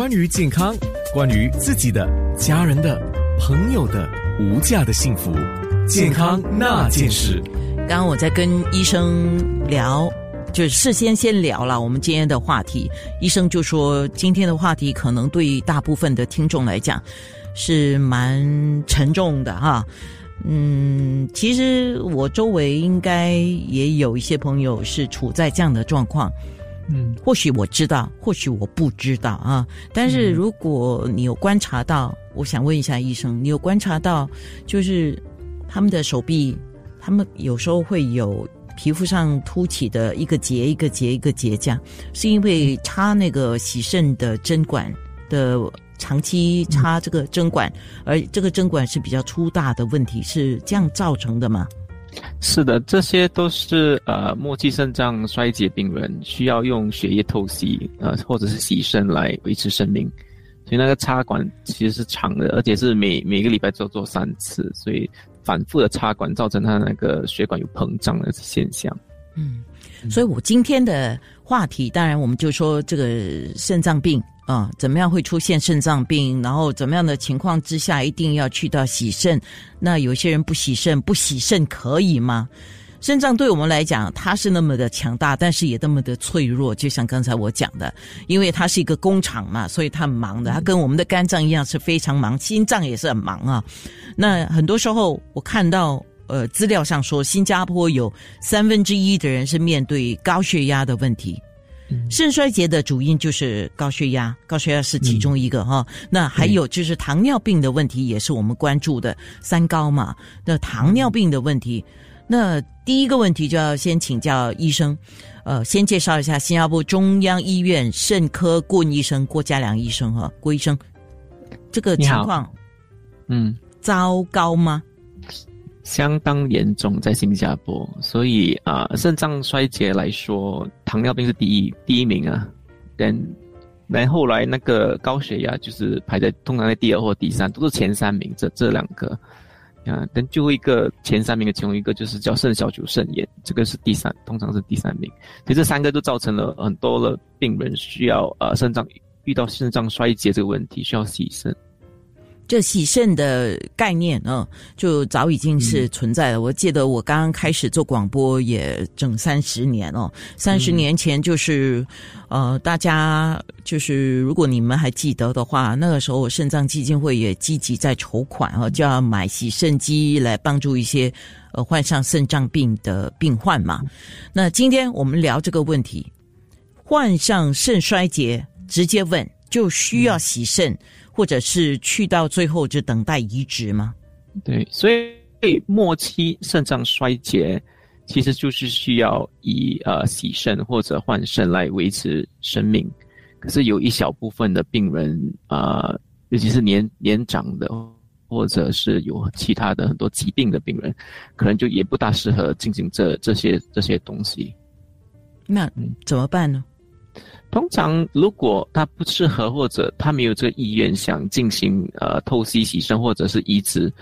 关于健康，关于自己的、家人的、朋友的无价的幸福，健康那件事。刚刚我在跟医生聊，就是事先先聊了我们今天的话题。医生就说，今天的话题可能对大部分的听众来讲是蛮沉重的哈。嗯，其实我周围应该也有一些朋友是处在这样的状况。嗯，或许我知道，或许我不知道啊。但是如果你有观察到，我想问一下医生，你有观察到，就是他们的手臂，他们有时候会有皮肤上凸起的一个结一个结一个结这样，是因为插那个洗肾的针管的长期插这个针管，而这个针管是比较粗大的问题，是这样造成的吗？是的，这些都是呃末期肾脏衰竭病人需要用血液透析呃或者是洗肾来维持生命，所以那个插管其实是长的，而且是每每个礼拜做做三次，所以反复的插管造成他那个血管有膨胀的现象。嗯，所以我今天的话题，当然我们就说这个肾脏病。啊，怎么样会出现肾脏病？然后怎么样的情况之下一定要去到洗肾？那有些人不洗肾，不洗肾可以吗？肾脏对我们来讲，它是那么的强大，但是也那么的脆弱。就像刚才我讲的，因为它是一个工厂嘛，所以它很忙的。它跟我们的肝脏一样是非常忙，心脏也是很忙啊。那很多时候我看到呃资料上说，新加坡有三分之一的人是面对高血压的问题。肾衰竭的主因就是高血压，高血压是其中一个哈。那还有就是糖尿病的问题，也是我们关注的三高嘛。那糖尿病的问题，那第一个问题就要先请教医生，呃，先介绍一下新加坡中央医院肾科顾问医生郭家良医生哈，郭医生，这个情况，嗯，糟糕吗？相当严重，在新加坡，所以啊，肾脏衰竭来说，糖尿病是第一第一名啊，但然后来那个高血压就是排在通常在第二或第三，都是前三名这这两个。啊，但最后一个前三名的其中一个就是叫肾小球肾炎，这个是第三，通常是第三名，所以这三个都造成了很多的病人需要呃肾脏遇到肾脏衰竭这个问题需要洗肾。这洗肾的概念呢，就早已经是存在了。我记得我刚刚开始做广播也整三十年哦，三十年前就是，呃，大家就是如果你们还记得的话，那个时候肾脏基金会也积极在筹款啊，就要买洗肾机来帮助一些呃患上肾脏病的病患嘛。那今天我们聊这个问题，患上肾衰竭，直接问就需要洗肾。或者是去到最后就等待移植吗？对，所以末期肾脏衰竭其实就是需要以呃洗肾或者换肾来维持生命。可是有一小部分的病人啊，尤其是年年长的，或者是有其他的很多疾病的病人，可能就也不大适合进行这这些这些东西。那怎么办呢？通常，如果他不适合，或者他没有这个意愿想进行呃透析洗肾或者是移植，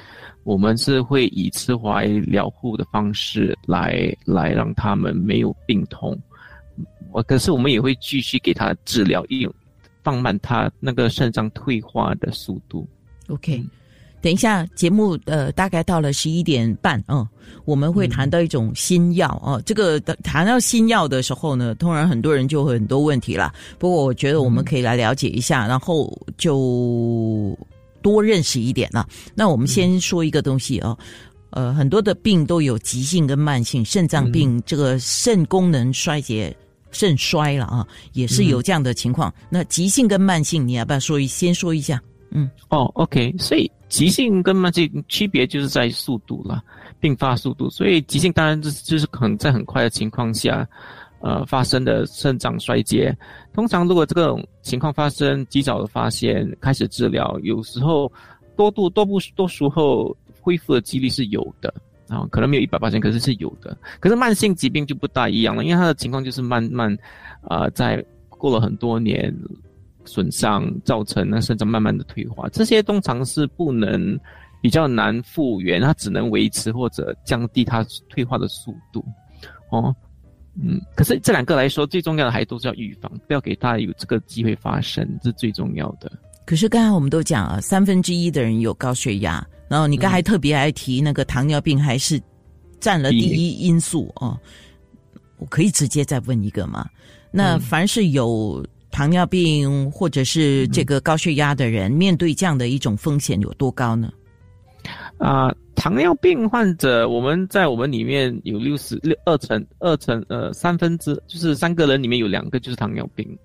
我们是会以刺怀疗护的方式来来让他们没有病痛。我可是我们也会继续给他治疗，用放慢他那个肾脏退化的速度。OK。等一下，节目呃大概到了十一点半嗯，我们会谈到一种新药哦。这个谈到新药的时候呢，通常很多人就会很多问题了。不过我觉得我们可以来了解一下，然后就多认识一点了。那我们先说一个东西哦，呃，很多的病都有急性跟慢性，肾脏病这个肾功能衰竭、肾衰了啊，也是有这样的情况。那急性跟慢性，你要不要说一先说一下？嗯，哦，OK，所以。急性跟慢性区别就是在速度了，并发速度。所以急性当然就是就是很在很快的情况下，呃发生的肾脏衰竭。通常如果这种情况发生，及早的发现，开始治疗，有时候多度多不多数后恢复的几率是有的啊，可能没有一百八千，可是是有的。可是慢性疾病就不大一样了，因为它的情况就是慢慢啊，在过了很多年。损伤造成那肾脏慢慢的退化，这些通常是不能比较难复原，它只能维持或者降低它退化的速度。哦，嗯，可是这两个来说，最重要的还都是要预防，不要给他有这个机会发生，这是最重要的。可是刚才我们都讲啊，三分之一的人有高血压，然后你刚才特别还提那个糖尿病还是占了第一因素哦。我可以直接再问一个吗？那凡是有糖尿病或者是这个高血压的人，面对这样的一种风险有多高呢？啊，糖尿病患者，我们在我们里面有六十六二成二成呃三分之，就是三个人里面有两个就是糖尿病，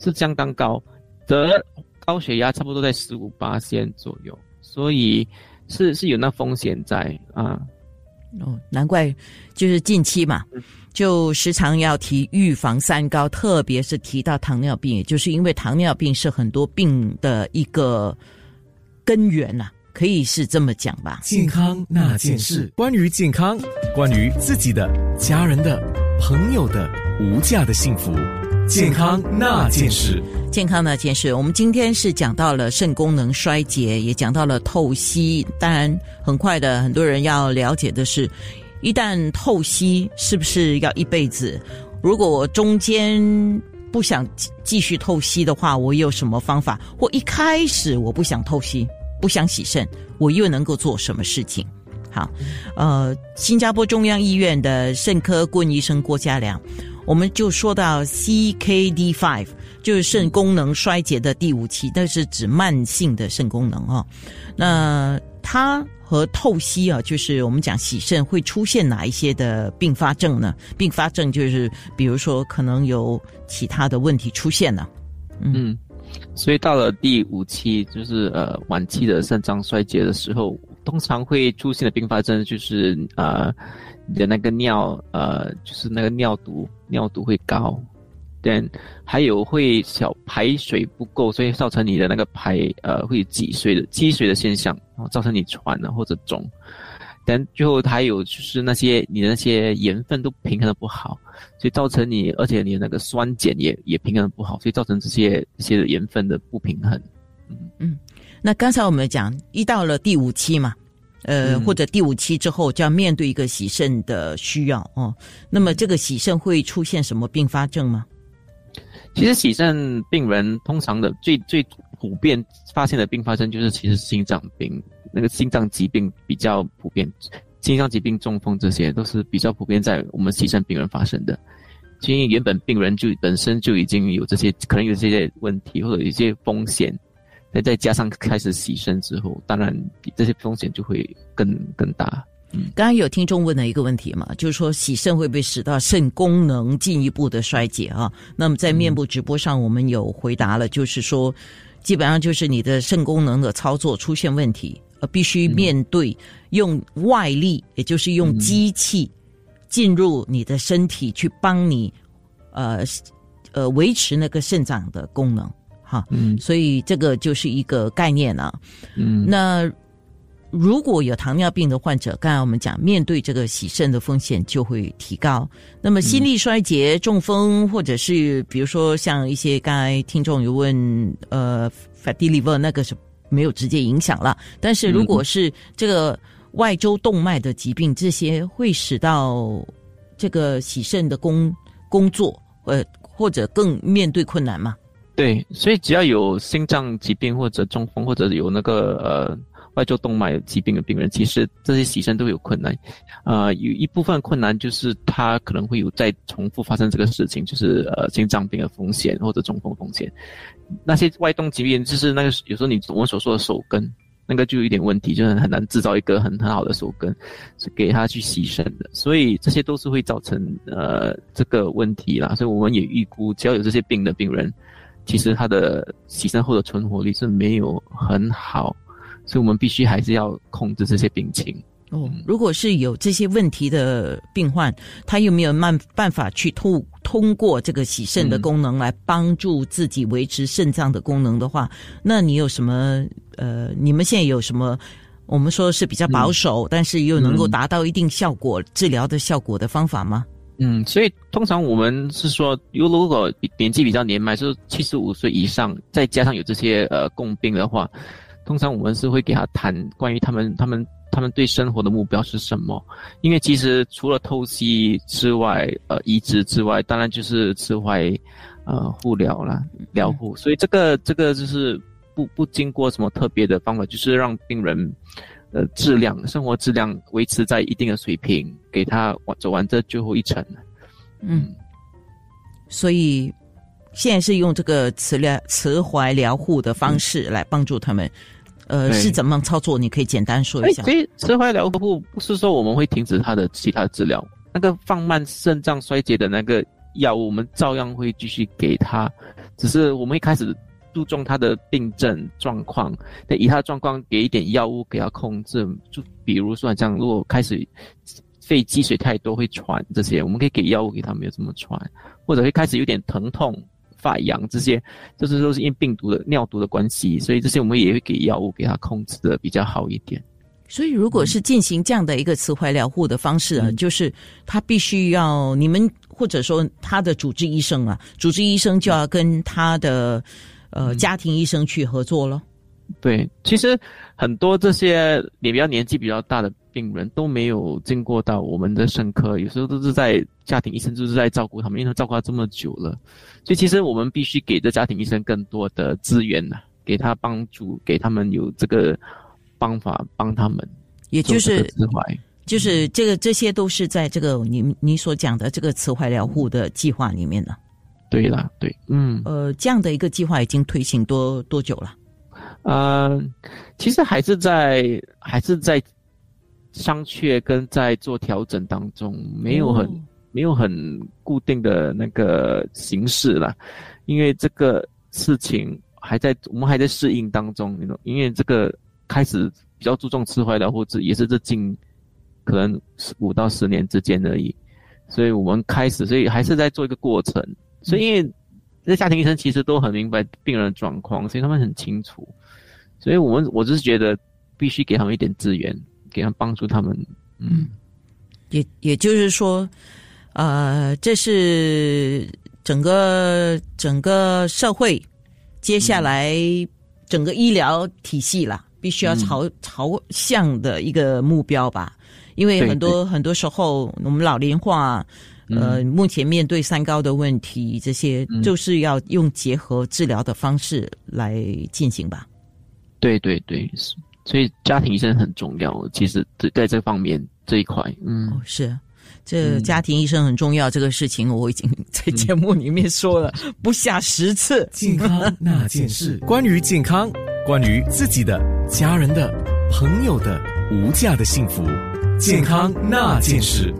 是相当高。得高血压差不多在十五八线左右，所以是是有那风险在啊。哦，难怪就是近期嘛。就时常要提预防三高，特别是提到糖尿病，也就是因为糖尿病是很多病的一个根源呐，可以是这么讲吧。健康那件事，关于健康，关于自己的、家人的、朋友的无价的幸福，健康那件事，健康那件事。我们今天是讲到了肾功能衰竭，也讲到了透析。当然，很快的，很多人要了解的是。一旦透析，是不是要一辈子？如果我中间不想继续透析的话，我有什么方法？或一开始我不想透析，不想洗肾，我又能够做什么事情？好，呃，新加坡中央医院的肾科顾问医生郭家良，我们就说到 CKD five，就是肾功能衰竭的第五期，那是指慢性的肾功能哦。那它。和透析啊，就是我们讲洗肾会出现哪一些的并发症呢？并发症就是比如说可能有其他的问题出现了。嗯，所以到了第五期，就是呃晚期的肾脏衰竭的时候，通常会出现的并发症就是呃你的那个尿呃就是那个尿毒尿毒会高。但还有会小排水不够，所以造成你的那个排呃会积水的积水的现象，然后造成你喘了或者肿。但最后还有就是那些你的那些盐分都平衡的不好，所以造成你而且你的那个酸碱也也平衡的不好，所以造成这些这些盐分的不平衡。嗯嗯，那刚才我们讲一到了第五期嘛，呃或者第五期之后就要面对一个洗肾的需要哦，那么这个洗肾会出现什么并发症吗？其实洗肾病人通常的最最普遍发现的并发症就是其实心脏病，那个心脏疾病比较普遍，心脏疾病、中风这些都是比较普遍在我们洗肾病人发生的。因为原本病人就本身就已经有这些可能有这些问题或者一些风险，再再加上开始洗肾之后，当然这些风险就会更更大。嗯刚刚有听众问了一个问题嘛，就是说洗肾会不会使到肾功能进一步的衰竭啊？那么在面部直播上，我们有回答了，就是说，基本上就是你的肾功能的操作出现问题，呃，必须面对用外力，也就是用机器进入你的身体去帮你，呃呃维持那个肾脏的功能，哈，嗯，所以这个就是一个概念啊，嗯，那。如果有糖尿病的患者，刚才我们讲，面对这个洗肾的风险就会提高。那么心力衰竭、中风，或者是比如说像一些刚才听众有问，呃，fatty liver 那个是没有直接影响了。但是如果是这个外周动脉的疾病，这些会使到这个洗肾的工工作，呃，或者更面对困难吗？对，所以只要有心脏疾病或者中风，或者有那个呃。外周动脉疾病的病人，其实这些洗肾都有困难，呃，有一部分困难就是他可能会有再重复发生这个事情，就是呃心脏病的风险或者中风风险。那些外动疾病就是那个有时候你我们所说的手根，那个就有一点问题，就是很难制造一个很很好的手根，是给他去牺牲的。所以这些都是会造成呃这个问题啦。所以我们也预估，只要有这些病的病人，其实他的洗肾后的存活率是没有很好。所以我们必须还是要控制这些病情哦。如果是有这些问题的病患，他有没有办办法去通通过这个洗肾的功能来帮助自己维持肾脏的功能的话，那你有什么呃？你们现在有什么？我们说是比较保守，但是又能够达到一定效果治疗的效果的方法吗？嗯，所以通常我们是说，如如果年纪比较年迈，就是七十五岁以上，再加上有这些呃共病的话。通常我们是会给他谈关于他们他们他们对生活的目标是什么？因为其实除了透析之外，呃，移植之外，当然就是慈怀，呃，护疗啦，疗护。所以这个这个就是不不经过什么特别的方法，就是让病人，呃，质量生活质量维持在一定的水平，给他完走完这最后一程。嗯，所以现在是用这个慈疗慈怀疗护的方式来帮助他们。呃，是怎么操作？你可以简单说一下。所以，慈怀疗护不是说我们会停止他的其他治疗，那个放慢肾脏衰竭的那个药物，我们照样会继续给他，只是我们一开始注重他的病症状况，那以他的状况给一点药物给他控制。就比如说这样，如果开始肺积水太多会喘这些，我们可以给药物给他，没有这么喘，或者会开始有点疼痛。发痒这些，就是都是因病毒的尿毒的关系，所以这些我们也会给药物给他控制的比较好一点。所以，如果是进行这样的一个磁怀疗护的方式啊，就是他必须要你们或者说他的主治医生啊，主治医生就要跟他的呃家庭医生去合作了。对，其实很多这些也比较年纪比较大的病人都没有经过到我们的肾科，有时候都是在家庭医生就是在照顾他们，因为他照顾他这么久了，所以其实我们必须给这家庭医生更多的资源呐，给他帮助，给他们有这个方法帮他们，也就是就是这个这些都是在这个你你所讲的这个慈怀疗护的计划里面的。对啦，对，嗯，呃，这样的一个计划已经推行多多久了？呃，其实还是在还是在商榷跟在做调整当中，没有很没有很固定的那个形式了，因为这个事情还在我们还在适应当中，你懂？因为这个开始比较注重吃坏的或者也是这近可能五到十年之间而已，所以我们开始，所以还是在做一个过程，所以因为这家庭医生其实都很明白病人的状况，所以他们很清楚。所以我们我只是觉得必须给他们一点资源，给他们帮助他们。嗯，也也就是说，呃，这是整个整个社会接下来整个医疗体系啦，必须要朝朝向的一个目标吧。因为很多很多时候我们老龄化，呃，目前面对三高的问题，这些就是要用结合治疗的方式来进行吧。对对对，所以家庭医生很重要。其实在在这方面这一块，嗯，是，这家庭医生很重要。这个事情我已经在节目里面说了 不下十次。健康那件事，关于健康，关于自己的、家人的、朋友的无价的幸福。健康那件事，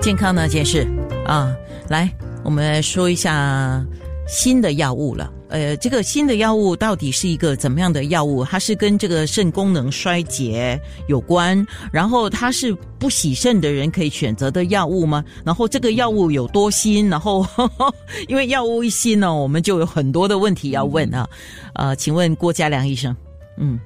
健康那件事啊，来，我们来说一下新的药物了。呃，这个新的药物到底是一个怎么样的药物？它是跟这个肾功能衰竭有关，然后它是不洗肾的人可以选择的药物吗？然后这个药物有多新？然后 因为药物一新呢，我们就有很多的问题要问啊。呃，请问郭家良医生，嗯，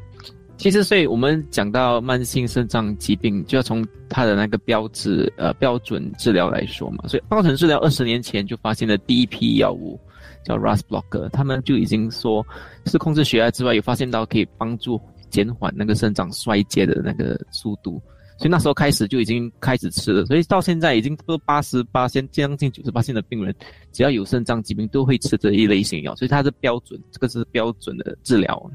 其实所以我们讲到慢性肾脏疾病，就要从它的那个标志呃标准治疗来说嘛。所以标准治疗二十年前就发现了第一批药物。叫 RAS blocker，他们就已经说是控制血压之外，有发现到可以帮助减缓那个肾脏衰竭的那个速度，所以那时候开始就已经开始吃了，所以到现在已经都八十八先将近九十八线的病人，只要有肾脏疾病都会吃这一类型药，所以它是标准，这个是标准的治疗。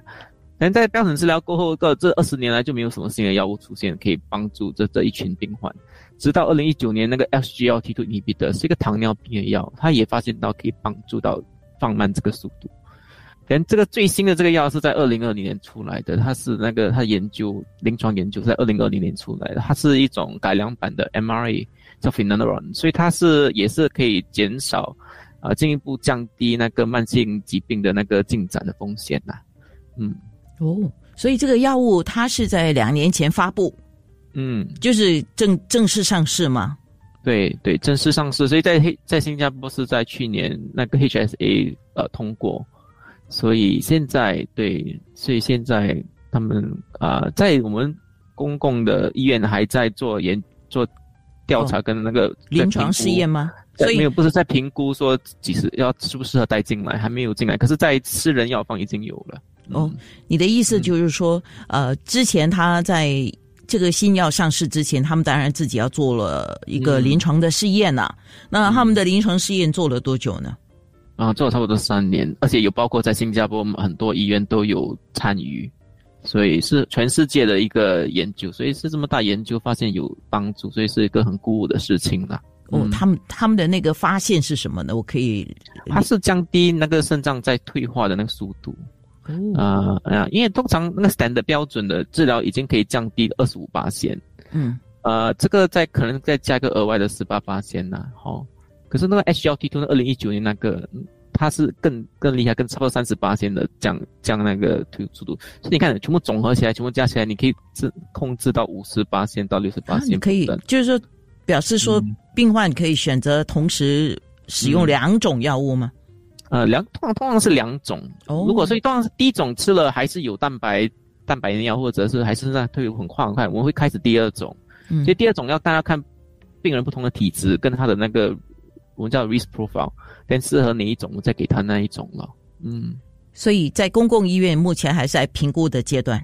但在标准治疗过后，这这二十年来就没有什么新的药物出现可以帮助这这一群病患。直到二零一九年，那个 SGLT2 inhibitor 是一个糖尿病的药，它也发现到可以帮助到。放慢这个速度，连这个最新的这个药是在二零二零年出来的，它是那个它研究临床研究在二零二零年出来的，它是一种改良版的 MRA 叫 Finerenone，所以它是也是可以减少啊进一步降低那个慢性疾病的那个进展的风险呐。嗯，哦，所以这个药物它是在两年前发布，嗯，就是正正式上市吗？对对，正式上市，所以在黑在新加坡是在去年那个 HSA 呃通过，所以现在对，所以现在他们啊在我们公共的医院还在做研做调查跟那个临床试验吗？所以没有不是在评估说几时要适不适合带进来，还没有进来，可是，在私人药房已经有了。哦，你的意思就是说，呃，之前他在。这个新药上市之前，他们当然自己要做了一个临床的试验呐。那他们的临床试验做了多久呢？啊，做了差不多三年，而且有包括在新加坡很多医院都有参与，所以是全世界的一个研究，所以是这么大研究发现有帮助，所以是一个很鼓舞的事情啦。哦，他们他们的那个发现是什么呢？我可以，它是降低那个肾脏在退化的那个速度。啊啊，因为通常那个 standard 标准的治疗已经可以降低二十五八线，嗯，呃，这个再可能再加个额外的十八八线呐，好，可是那个 HLT2 那二零一九年那个，它是更更厉害，更超过三十八线的降降那个退速度，所以你看全部总合起来，全部加起来，你可以制控制到五十八线到六十八线，可以，就是说表示说病患可以选择同时使用两种药物吗？呃，两通常通常是两种。哦，如果是通常是第一种吃了还是有蛋白蛋白尿，或者是还是那退很快很快，我们会开始第二种。嗯，所以第二种要大家看病人不同的体质跟他的那个我们叫 risk profile，更适合哪一种，我再给他那一种了。嗯，所以在公共医院目前还是在评估的阶段。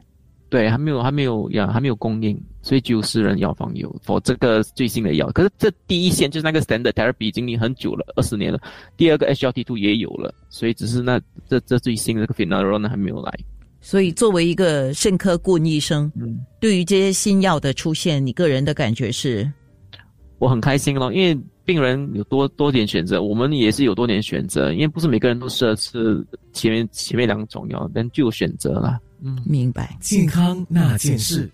对，还没有还没有呀，还没有供应，所以只有私人药房有否这个最新的药。可是这第一线就是那个 standard therapy 已经很久了，二十年了。第二个 HLT2 也有了，所以只是那这这最新的这个 f i n a l o n 还没有来。所以作为一个肾科顾问医生，嗯，对于这些新药的出现，你个人的感觉是？我很开心咯，因为病人有多多点选择，我们也是有多点选择，因为不是每个人都适合吃前面前面两种药，但就有选择了。嗯，明白。健康那件事。